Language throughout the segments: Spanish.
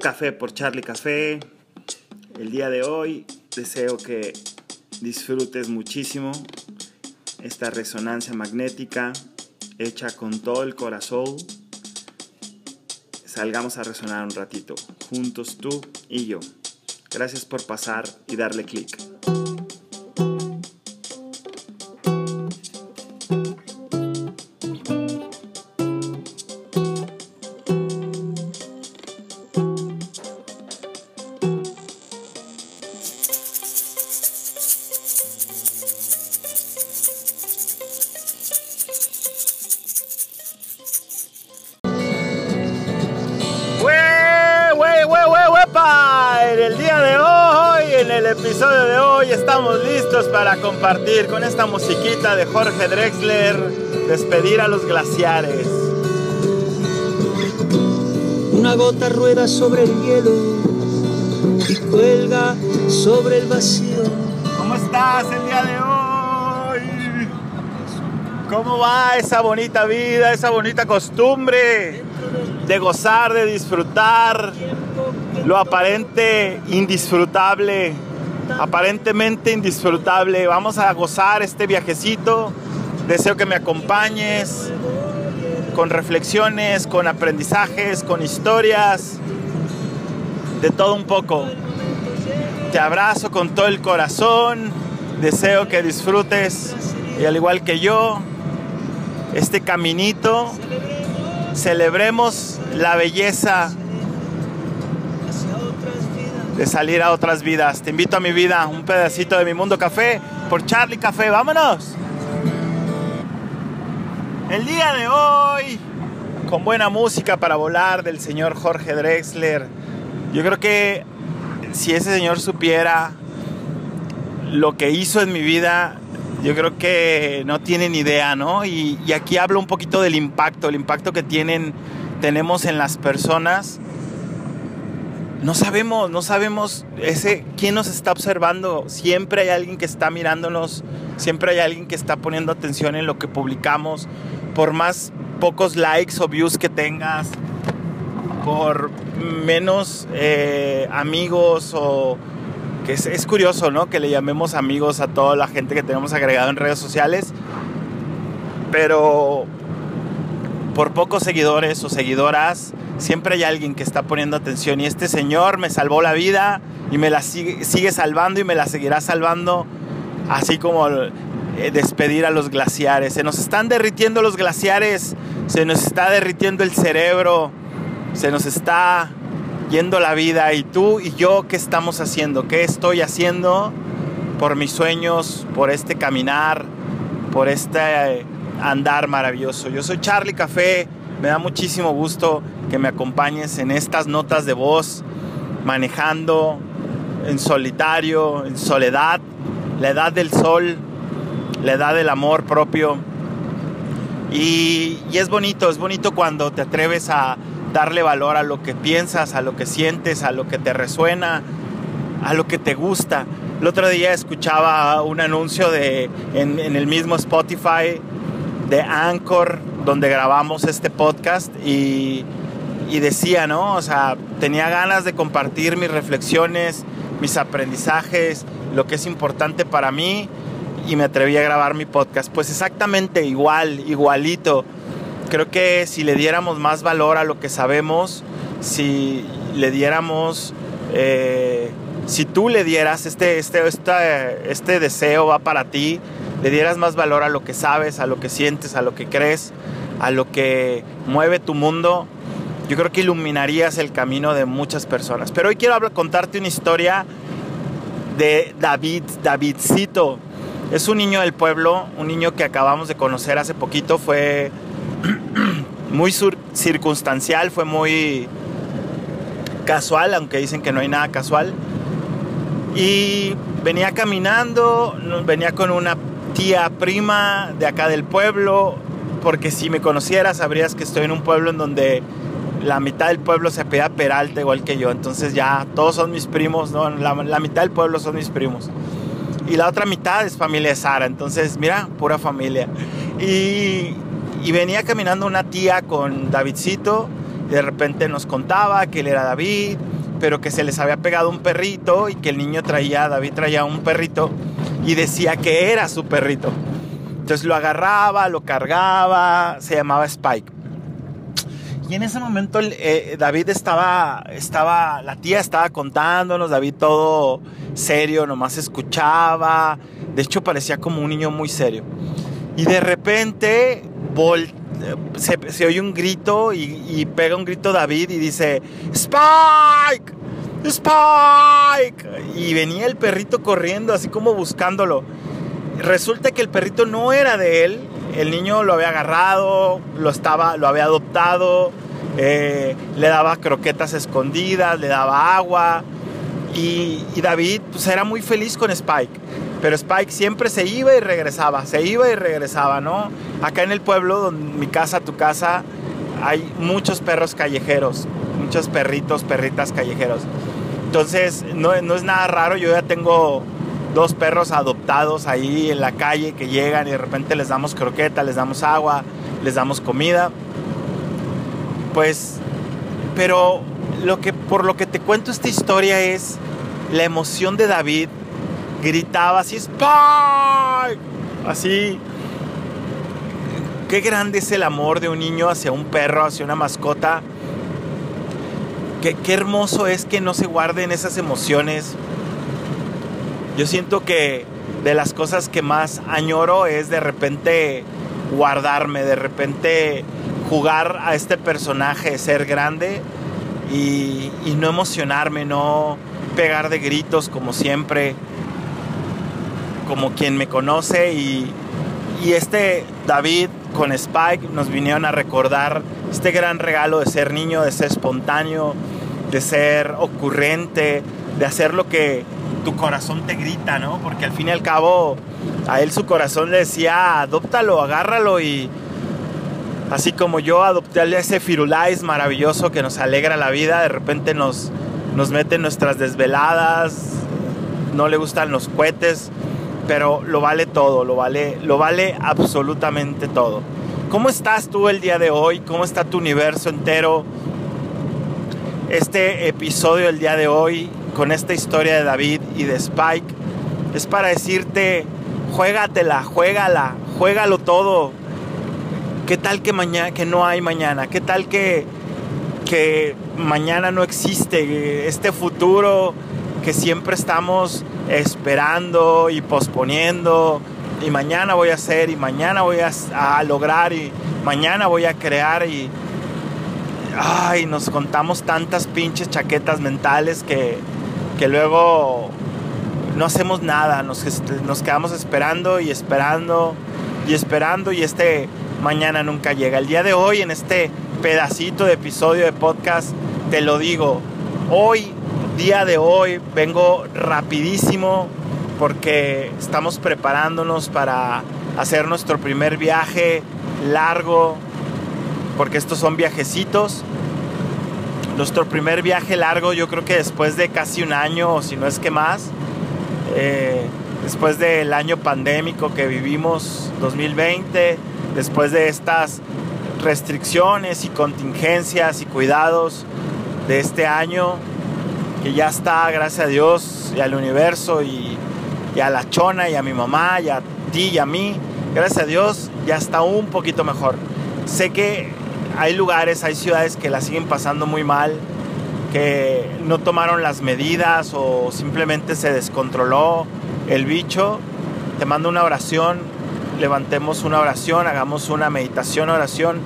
café por Charlie Café. El día de hoy deseo que disfrutes muchísimo esta resonancia magnética hecha con todo el corazón. Salgamos a resonar un ratito, juntos tú y yo. Gracias por pasar y darle clic. Estamos listos para compartir con esta musiquita de Jorge Drexler, despedir a los glaciares. Una gota rueda sobre el hielo y cuelga sobre el vacío. ¿Cómo estás el día de hoy? ¿Cómo va esa bonita vida, esa bonita costumbre de gozar, de disfrutar? lo aparente indisfrutable, aparentemente indisfrutable. Vamos a gozar este viajecito. Deseo que me acompañes con reflexiones, con aprendizajes, con historias, de todo un poco. Te abrazo con todo el corazón. Deseo que disfrutes y al igual que yo, este caminito, celebremos la belleza de salir a otras vidas. Te invito a mi vida, un pedacito de mi mundo café por Charlie Café. Vámonos. El día de hoy, con buena música para volar del señor Jorge Drexler. Yo creo que si ese señor supiera lo que hizo en mi vida, yo creo que no tienen idea, ¿no? Y, y aquí hablo un poquito del impacto, el impacto que tienen, tenemos en las personas no sabemos, no sabemos ese quién nos está observando. Siempre hay alguien que está mirándonos, siempre hay alguien que está poniendo atención en lo que publicamos. Por más pocos likes o views que tengas, por menos eh, amigos o que es, es, curioso, ¿no? Que le llamemos amigos a toda la gente que tenemos agregado en redes sociales, pero por pocos seguidores o seguidoras siempre hay alguien que está poniendo atención y este señor me salvó la vida y me la sigue, salvando y me la seguirá salvando, así como eh, despedir a los glaciares. Se nos están derritiendo los glaciares, se nos está derritiendo el cerebro, se nos está yendo la vida y tú y yo, ¿qué estamos haciendo? ¿Qué estoy haciendo por mis sueños, por este caminar, por este andar maravilloso? Yo soy Charlie Café me da muchísimo gusto que me acompañes en estas notas de voz, manejando en solitario, en soledad, la edad del sol, la edad del amor propio. Y, es bonito, es bonito cuando te atreves a darle valor a lo que piensas, a lo que sientes, a lo que te resuena, a lo que te gusta. El otro día escuchaba un anuncio de, en el mismo Spotify de Anchor donde grabamos este podcast y, y decía, ¿no? O sea, tenía ganas de compartir mis reflexiones, mis aprendizajes, lo que es importante para mí y me atreví a grabar mi podcast. Pues exactamente igual, igualito. Creo que si le diéramos más valor a lo que sabemos, si le diéramos, eh, si tú le dieras este, este, este, este deseo va para ti, le dieras más valor a lo que sabes, a lo que sientes, a lo que crees, a lo que mueve tu mundo, yo creo que iluminarías el camino de muchas personas. Pero hoy quiero hablar, contarte una historia de David, Davidcito. Es un niño del pueblo, un niño que acabamos de conocer hace poquito, fue muy circunstancial, fue muy casual, aunque dicen que no hay nada casual. Y venía caminando, venía con una tía prima de acá del pueblo, porque si me conocieras sabrías que estoy en un pueblo en donde la mitad del pueblo se apellida Peralta igual que yo, entonces ya todos son mis primos, ¿no? La, mitad del pueblo son mis primos. Y la otra mitad es familia de Sara, entonces mira, pura familia. Y, y venía caminando una tía con Davidcito Y de repente nos contaba que él era David, pero que se les había pegado un perrito y que el niño traía, David traía un perrito y decía que era su perrito. Entonces lo agarraba, lo cargaba, se llamaba Spike. Y en ese momento eh, David estaba, estaba, la tía estaba contándonos, David todo serio, nomás escuchaba. De hecho parecía como un niño muy serio. Y de repente se, oye un grito y, y, pega un grito David y dice, Spike, Spike. Y venía el perrito corriendo así como buscándolo. Resulta que el perrito no era de él, el niño lo había agarrado, lo, estaba, lo había adoptado, eh, le daba croquetas escondidas, le daba agua. Y, David pues, era muy feliz con Spike. Pero Spike siempre se iba y regresaba, se iba y regresaba, ¿no? Acá en el pueblo, mi casa, tu casa, hay muchos perros callejeros, muchos perritos, perritas callejeros. Entonces, no, no es nada raro, yo ya tengo dos perros adoptados ahí en la calle que llegan y de repente les damos croqueta, les damos agua, les damos comida. Pues, pero lo que, por lo que te cuento esta historia es la emoción de David. Gritaba así, Spike. Así. Qué grande es el amor de un niño hacia un perro, hacia una mascota. Qué, hermoso es que no se guarden esas emociones. Yo siento que de las cosas que más añoro es de repente guardarme, de repente jugar a este personaje, ser grande y, no emocionarme, no pegar de gritos como siempre, como quien me conoce y, y este David con Spike nos vinieron a recordar este gran regalo de ser niño, de ser espontáneo, de ser ocurrente, de hacer lo que tu corazón te grita, ¿no? Porque al fin y al cabo a él su corazón le decía, adóptalo, agárralo y así como yo adopté a ese Firulais maravilloso que nos alegra la vida, de repente nos, nos nuestras desveladas, no le gustan los cohetes, pero lo vale todo, lo vale, lo vale absolutamente todo. ¿Cómo estás tú el día de hoy? ¿Cómo está tu universo entero? Este episodio del día de hoy con esta historia de David y de Spike es para decirte, juégatela, juégala, juégalo todo. ¿Qué tal que mañana que no hay mañana? ¿Qué tal que que mañana no existe? Este futuro que siempre estamos esperando y posponiendo. Y mañana voy a hacer y mañana voy a, lograr y mañana voy a crear y ay, nos contamos tantas pinches chaquetas mentales que que luego no hacemos nada, nos, nos quedamos esperando y esperando y esperando y este mañana nunca llega. El día de hoy, en este pedacito de episodio de podcast, te lo digo, hoy, día de hoy, vengo rapidísimo porque estamos preparándonos para hacer nuestro primer viaje largo, porque estos son viajecitos. Nuestro primer viaje largo, yo creo que después de casi un año, o si no es que más, eh, después del año pandémico que vivimos 2020, después de estas restricciones y contingencias y cuidados de este año, que ya está, gracias a Dios y al universo y, a la chona y a mi mamá y a ti y a mí, gracias a Dios ya está un poquito mejor. Sé que hay lugares, hay ciudades que la siguen pasando muy mal, que no tomaron las medidas o simplemente se descontroló el bicho. Te mando una oración, levantemos una oración, hagamos una meditación, oración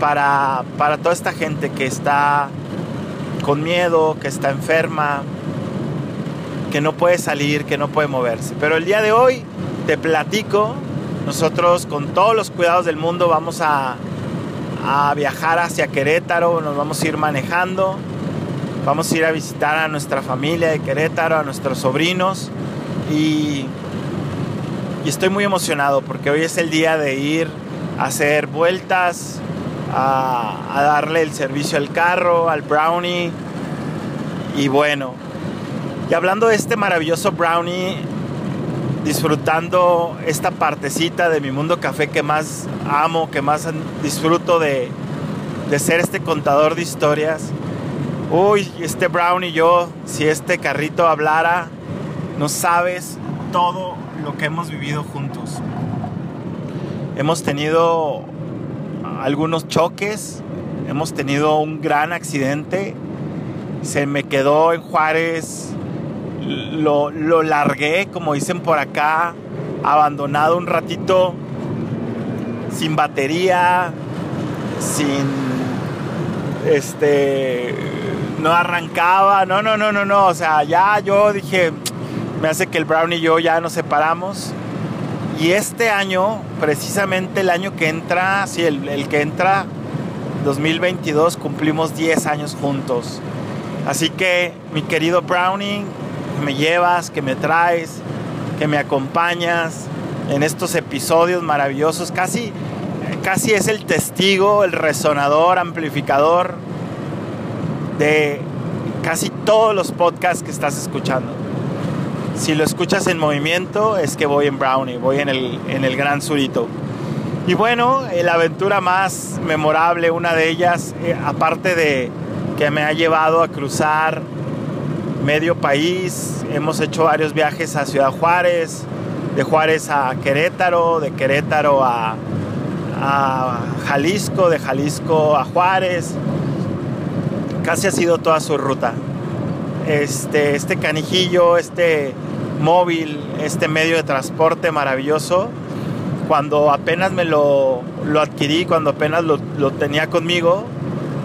para, para toda esta gente que está con miedo, que está enferma, que no puede salir, que no puede moverse. Pero el día de hoy te platico, nosotros con todos los cuidados del mundo vamos a viajar hacia Querétaro, nos vamos a ir manejando, vamos a ir a visitar a nuestra familia de Querétaro, a nuestros sobrinos y estoy muy emocionado porque hoy es el día de ir a hacer vueltas, a, darle el servicio al carro, al brownie y bueno, y hablando de este maravilloso brownie, disfrutando esta partecita de mi mundo café que más amo, que más disfruto de, de ser este contador de historias. Uy, este Brown y yo, si este carrito hablara, no sabes todo lo que hemos vivido juntos. Hemos tenido algunos choques, hemos tenido un gran accidente. Se me quedó en Juárez, lo, lo largué, como dicen por acá, abandonado un ratito, sin batería, sin este no arrancaba, no, no, no, no, no, o sea, ya yo dije, me hace que el Brown y yo ya nos separamos. Y este año, precisamente el año que entra, sí, el, que entra, 2022, cumplimos 10 años juntos. Así que, mi querido Browning, me llevas, que me traes, que me acompañas en estos episodios maravillosos, casi, casi es el testigo, el resonador, amplificador de casi todos los podcasts que estás escuchando. Si lo escuchas en movimiento, es que voy en Brownie, voy en el, en el Gran Surito. Y bueno, eh, la aventura más memorable, una de ellas, eh, aparte de que me ha llevado a cruzar medio país, hemos hecho varios viajes a Ciudad Juárez, de Juárez a Querétaro, de Querétaro a, a Jalisco, de Jalisco a Juárez. Casi ha sido toda su ruta. Este, este canijillo, este móvil, este medio de transporte maravilloso, cuando apenas me lo, lo adquirí, cuando apenas lo, lo, tenía conmigo,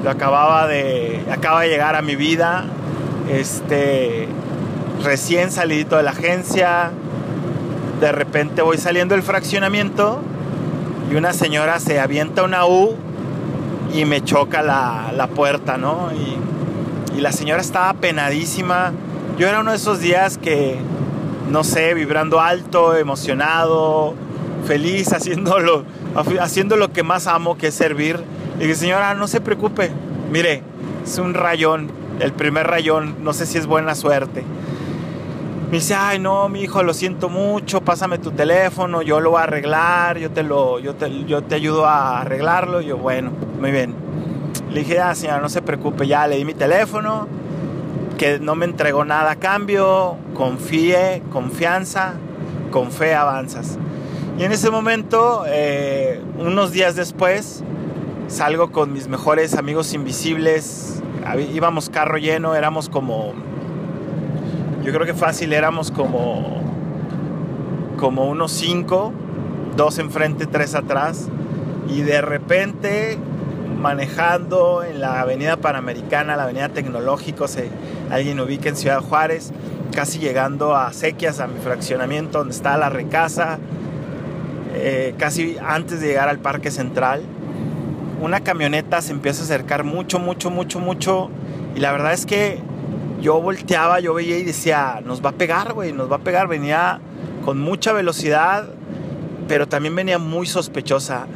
lo acababa de, acaba de llegar a mi vida, este, recién salidito de la agencia, de repente voy saliendo del fraccionamiento y una señora se avienta una U y me choca la, la puerta, ¿no? Y la señora estaba penadísima. Yo era uno de esos días que no sé, vibrando alto, emocionado, feliz, haciendo lo, haciendo lo que más amo, que es servir. Y dije, señora, no se preocupe, mire, es un rayón, el primer rayón, no sé si es buena suerte. Me dice, ay no, mi hijo, lo siento mucho, pásame tu teléfono, yo lo voy a arreglar, yo te, lo, yo te, yo te ayudo a arreglarlo. Y yo, bueno, muy bien. Le dije, ah, señora, no se preocupe, ya le di mi teléfono, que no me entregó nada a cambio, confíe, confianza, con fe avanzas. Y en ese momento, eh, unos días después, salgo con mis mejores amigos invisibles, íbamos carro lleno, éramos como, yo creo que fácil, éramos como, como unos cinco, dos enfrente, tres atrás, y de repente manejando en la avenida Panamericana, la avenida Tecnológico, se, alguien ubica en Ciudad Juárez, casi llegando a Sequias, a mi fraccionamiento donde está la recasa, eh, casi antes de llegar al Parque Central. Una camioneta se empieza a acercar mucho, mucho, mucho, mucho. Y la verdad es que yo volteaba, yo veía y decía, nos va a pegar, güey, nos va a pegar. Venía con mucha velocidad, pero también venía muy sospechosa.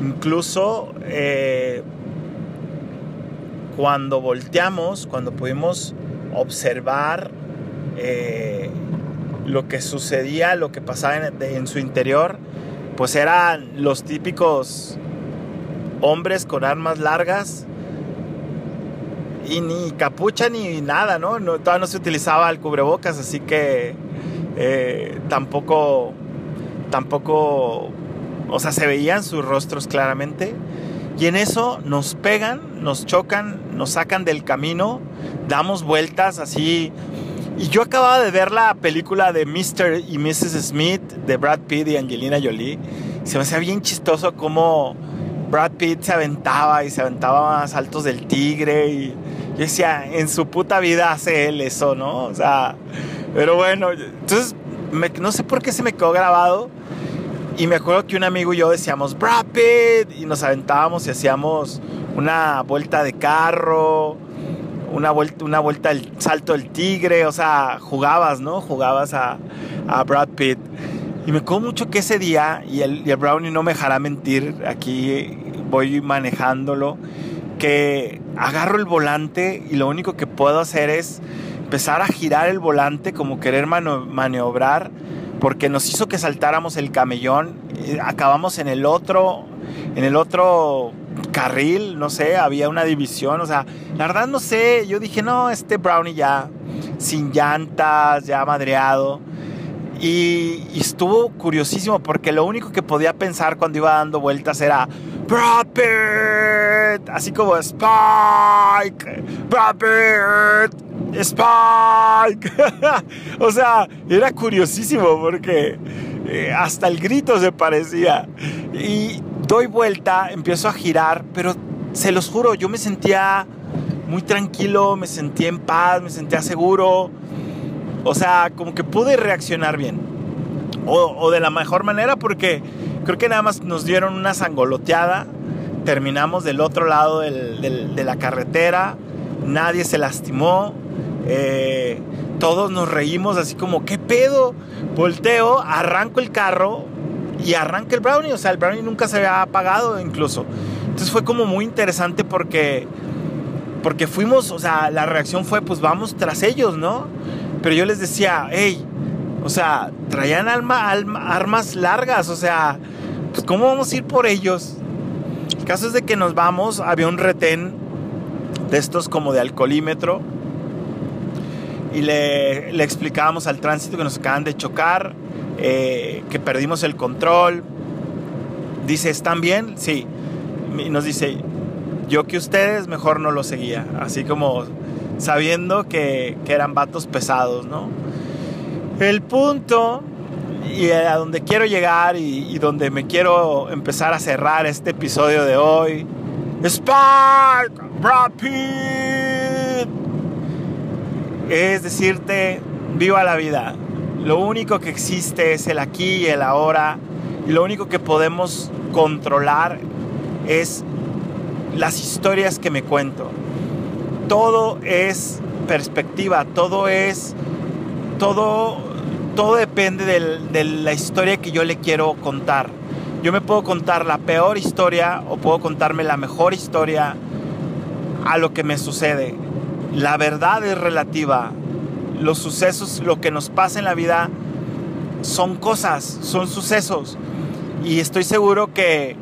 Incluso eh, cuando volteamos, cuando pudimos observar eh, lo que sucedía, lo que pasaba en, su interior, pues eran los típicos hombres con armas largas y ni capucha ni nada, ¿no? no todavía no se utilizaba el cubrebocas, así que eh, tampoco, tampoco o sea, se veían sus rostros claramente. Y en eso nos pegan, nos chocan, nos sacan del camino, damos vueltas así. Y yo acababa de ver la película de Mr. y Mrs. Smith de Brad Pitt y Angelina Jolie. Se me hacía bien chistoso cómo Brad Pitt se aventaba y se aventaba más altos del tigre. Y yo decía, en su puta vida hace él eso, ¿no? O sea, pero bueno, entonces no sé por qué se me quedó grabado y me acuerdo que un amigo y yo decíamos, Brad Pitt, y nos aventábamos y hacíamos una vuelta de carro, una vuelta, una vuelta al salto del tigre, o sea, jugabas, ¿no? Jugabas a, a Brad Pitt. Y me acuerdo mucho que ese día, y el, y el Brownie no me dejará mentir, aquí voy manejándolo, que agarro el volante y lo único que puedo hacer es empezar a girar el volante como querer maniobrar porque nos hizo que saltáramos el camellón. Acabamos en el otro, en el otro carril, no sé, había una división, o sea, la verdad no sé, yo dije, no, este Brownie ya, sin llantas, ya madreado. Y, y, estuvo curiosísimo porque lo único que podía pensar cuando iba dando vueltas era Brad así como Spike, Brad Spike. o sea, era curiosísimo porque eh, hasta el grito se parecía. Y doy vuelta, empiezo a girar, pero se los juro, yo me sentía muy tranquilo, me sentía en paz, me sentía seguro. O sea, como que pude reaccionar bien. O, de la mejor manera porque creo que nada más nos dieron una sangoloteada. Terminamos del otro lado de la carretera. Nadie se lastimó. Eh, todos nos reímos así como, ¿qué pedo? Volteo, arranco el carro y arranca el brownie. O sea, el brownie nunca se había apagado incluso. Entonces fue como muy interesante porque, porque fuimos, o sea, la reacción fue, pues vamos tras ellos, ¿no? Pero yo les decía, hey, o sea, traían alma, armas largas, o sea, pues ¿cómo vamos a ir por ellos? El caso es de que nos vamos, había un retén de estos como de alcoholímetro y le, le explicábamos al tránsito que nos acaban de chocar, eh, que perdimos el control. Dice, ¿están bien? Sí. Y nos dice, yo que ustedes mejor no lo seguía, así como sabiendo que, que eran vatos pesados, ¿no? El punto y a donde quiero llegar y, donde me quiero empezar a cerrar este episodio de hoy. Spark, Rapid. Es decirte, viva la vida. Lo único que existe es el aquí y el ahora. Y lo único que podemos controlar es las historias que me cuento. Todo es perspectiva, todo es, todo, todo depende de la historia que yo le quiero contar. Yo me puedo contar la peor historia o puedo contarme la mejor historia a lo que me sucede. La verdad es relativa. Los sucesos, lo que nos pasa en la vida, son cosas, son sucesos. Y estoy seguro que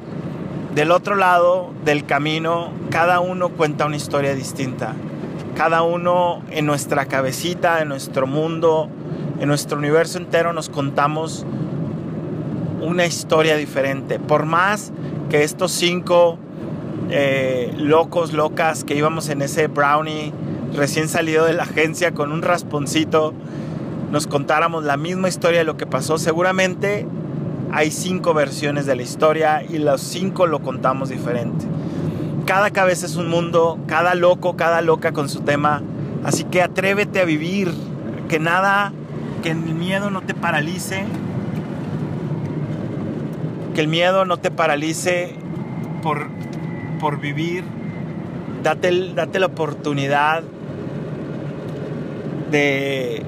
del otro lado del camino, cada uno cuenta una historia distinta. Cada uno en nuestra cabecita, en nuestro mundo, en nuestro universo entero nos contamos una historia diferente. Por más que estos cinco eh, locos, locas que íbamos en ese brownie recién salido de la agencia con un rasponcito, nos contáramos la misma historia de lo que pasó, seguramente hay cinco versiones de la historia y los cinco lo contamos diferente. Cada cabeza es un mundo, cada loco, cada loca con su tema. Así que atrévete a vivir, que nada, que el miedo no te paralice, que el miedo no te paralice por, por vivir. Date, date la oportunidad de,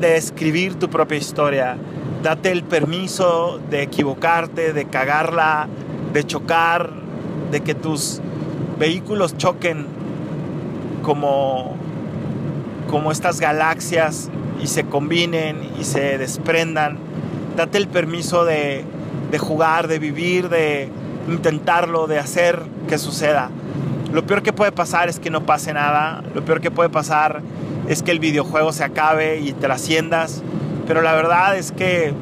de, escribir tu propia historia date el permiso de equivocarte, de cagarla, de chocar, de que tus vehículos choquen como, como estas galaxias y se combinen y se desprendan. Date el permiso de, de jugar, de vivir, de intentarlo, de hacer que suceda. Lo peor que puede pasar es que no pase nada. Lo peor que puede pasar es que el videojuego se acabe y trasciendas. Pero la verdad es que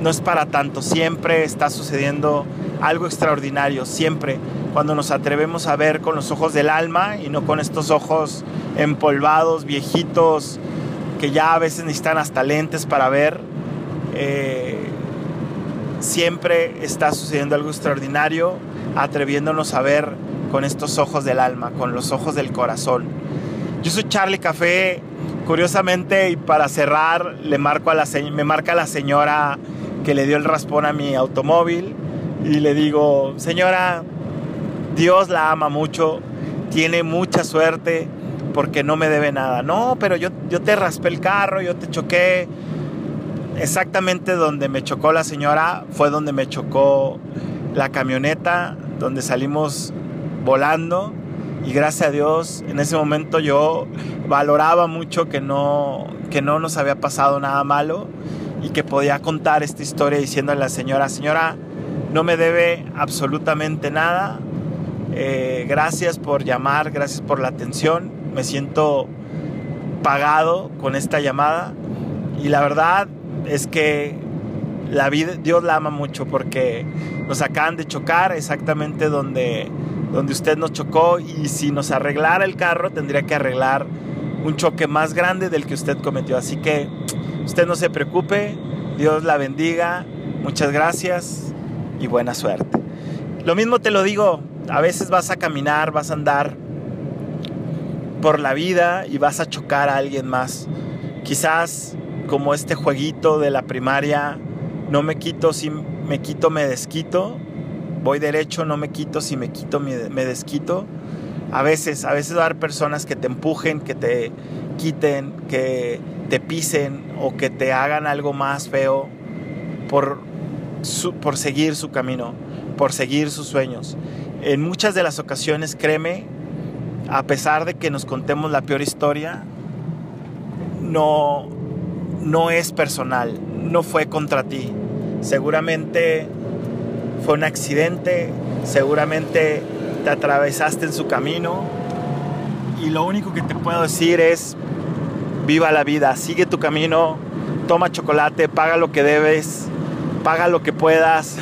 no es para tanto. Siempre está sucediendo algo extraordinario. Siempre. Cuando nos atrevemos a ver con los ojos del alma y no con estos ojos empolvados, viejitos, que ya a veces necesitan hasta lentes para ver. Eh, siempre está sucediendo algo extraordinario, atreviéndonos a ver con estos ojos del alma, con los ojos del corazón. Yo soy Charlie Café Curiosamente, y para cerrar, le marco a la, me marca la señora que le dio el raspón a mi automóvil y le digo, señora, Dios la ama mucho, tiene mucha suerte porque no me debe nada. No, pero yo, yo te raspé el carro, yo te choqué. Exactamente donde me chocó la señora fue donde me chocó la camioneta, donde salimos volando y gracias a Dios en ese momento yo valoraba mucho que no, que no nos había pasado nada malo y que podía contar esta historia diciéndole a la señora, señora, no me debe absolutamente nada. Eh, gracias por llamar, gracias por la atención. Me siento pagado con esta llamada. Y la verdad es que la vida, Dios la ama mucho porque nos acaban de chocar exactamente donde, donde usted nos chocó y si nos arreglara el carro tendría que arreglar un choque más grande del que usted cometió. Así que usted no se preocupe, Dios la bendiga, muchas gracias y buena suerte. Lo mismo te lo digo, a veces vas a caminar, vas a andar por la vida y vas a chocar a alguien más. Quizás como este jueguito de la primaria, no me quito si me quito, me desquito. Voy derecho, no me quito, si me quito, me, desquito. A veces, a veces va a haber personas que te empujen, que te quiten, que te pisen o que te hagan algo más feo por, por seguir su camino, por seguir sus sueños. En muchas de las ocasiones, créeme, a pesar de que nos contemos la peor historia, no, no es personal, no fue contra ti. Seguramente fue un accidente, seguramente te atravesaste en su camino y lo único que te puedo decir es viva la vida, sigue tu camino, toma chocolate, paga lo que debes, paga lo que puedas,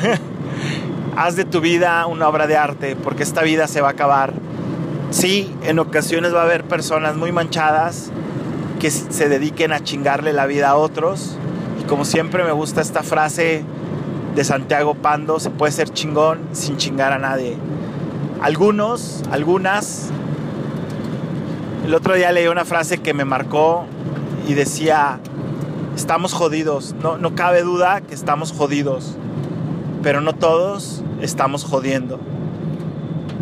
haz de tu vida una obra de arte porque esta vida se va a acabar. Sí, en ocasiones va a haber personas muy manchadas, que se dediquen a chingarle la vida a otros. Y como siempre me gusta esta frase de Santiago Pando, se puede ser chingón sin chingar a nadie. Algunos, algunas, el otro día leí una frase que me marcó y decía, estamos jodidos, no, no cabe duda que estamos jodidos, pero no todos estamos jodiendo.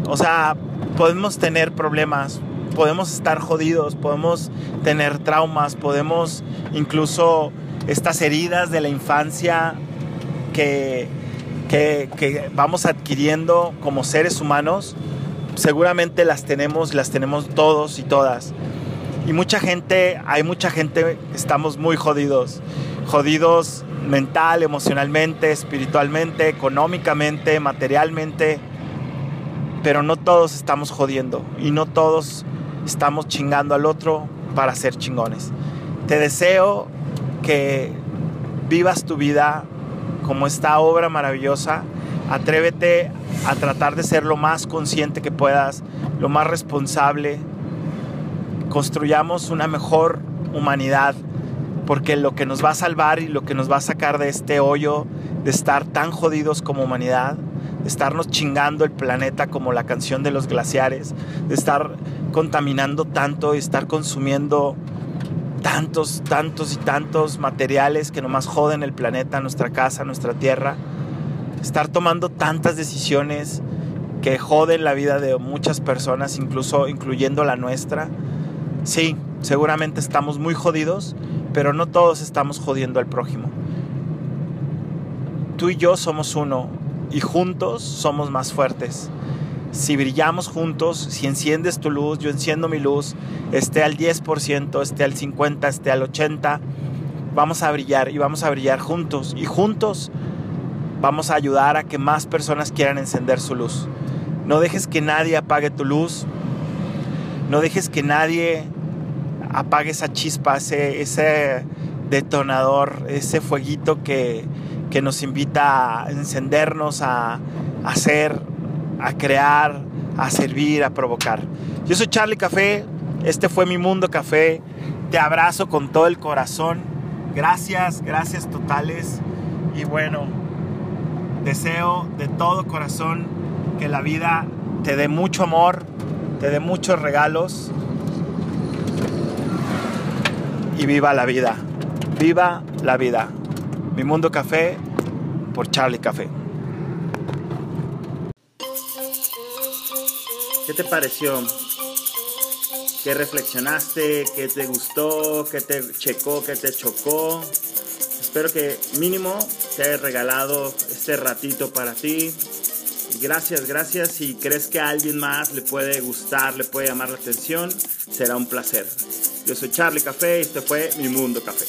O sea, podemos tener problemas, podemos estar jodidos, podemos tener traumas, podemos incluso estas heridas de la infancia que, que, vamos adquiriendo como seres humanos, seguramente las tenemos, las tenemos todos y todas. Y mucha gente, hay mucha gente, estamos muy jodidos, jodidos mental, emocionalmente, espiritualmente, económicamente, materialmente, pero no todos estamos jodiendo y no todos estamos chingando al otro para ser chingones. Te deseo que vivas tu vida como esta obra maravillosa. Atrévete a tratar de ser lo más consciente que puedas, lo más responsable. Construyamos una mejor humanidad, porque lo que nos va a salvar y lo que nos va a sacar de este hoyo de estar tan jodidos como humanidad, de estarnos chingando el planeta como la canción de los glaciares, de estar contaminando tanto y estar consumiendo tantos, tantos y tantos materiales que nomás joden el planeta, nuestra casa, nuestra tierra. Estar tomando tantas decisiones que joden la vida de muchas personas, incluso incluyendo la nuestra. Sí, seguramente estamos muy jodidos, pero no todos estamos jodiendo al prójimo. Tú y yo somos uno y juntos somos más fuertes si brillamos juntos, si enciendes tu luz, yo enciendo mi luz, esté al 10%, esté al 50%, esté al 80%, vamos a brillar y vamos a brillar juntos. Y juntos vamos a ayudar a que más personas quieran encender su luz. No dejes que nadie apague tu luz. No dejes que nadie apague esa chispa, ese, detonador, ese fueguito que, nos invita a encendernos, a hacer a crear, a servir, a provocar. Yo soy Charlie Café, este fue mi mundo café, te abrazo con todo el corazón, gracias, gracias totales y bueno, deseo de todo corazón que la vida te dé mucho amor, te dé muchos regalos y viva la vida, viva la vida. Mi mundo café por Charlie Café. ¿Qué te pareció? ¿Qué reflexionaste? ¿Qué te gustó? ¿Qué te checó? ¿Qué te chocó? Espero que mínimo te haya regalado este ratito para ti. Gracias, gracias. Si crees que a alguien más le puede gustar, le puede llamar la atención, será un placer. Yo soy Charlie Café y este fue Mi Mundo Café.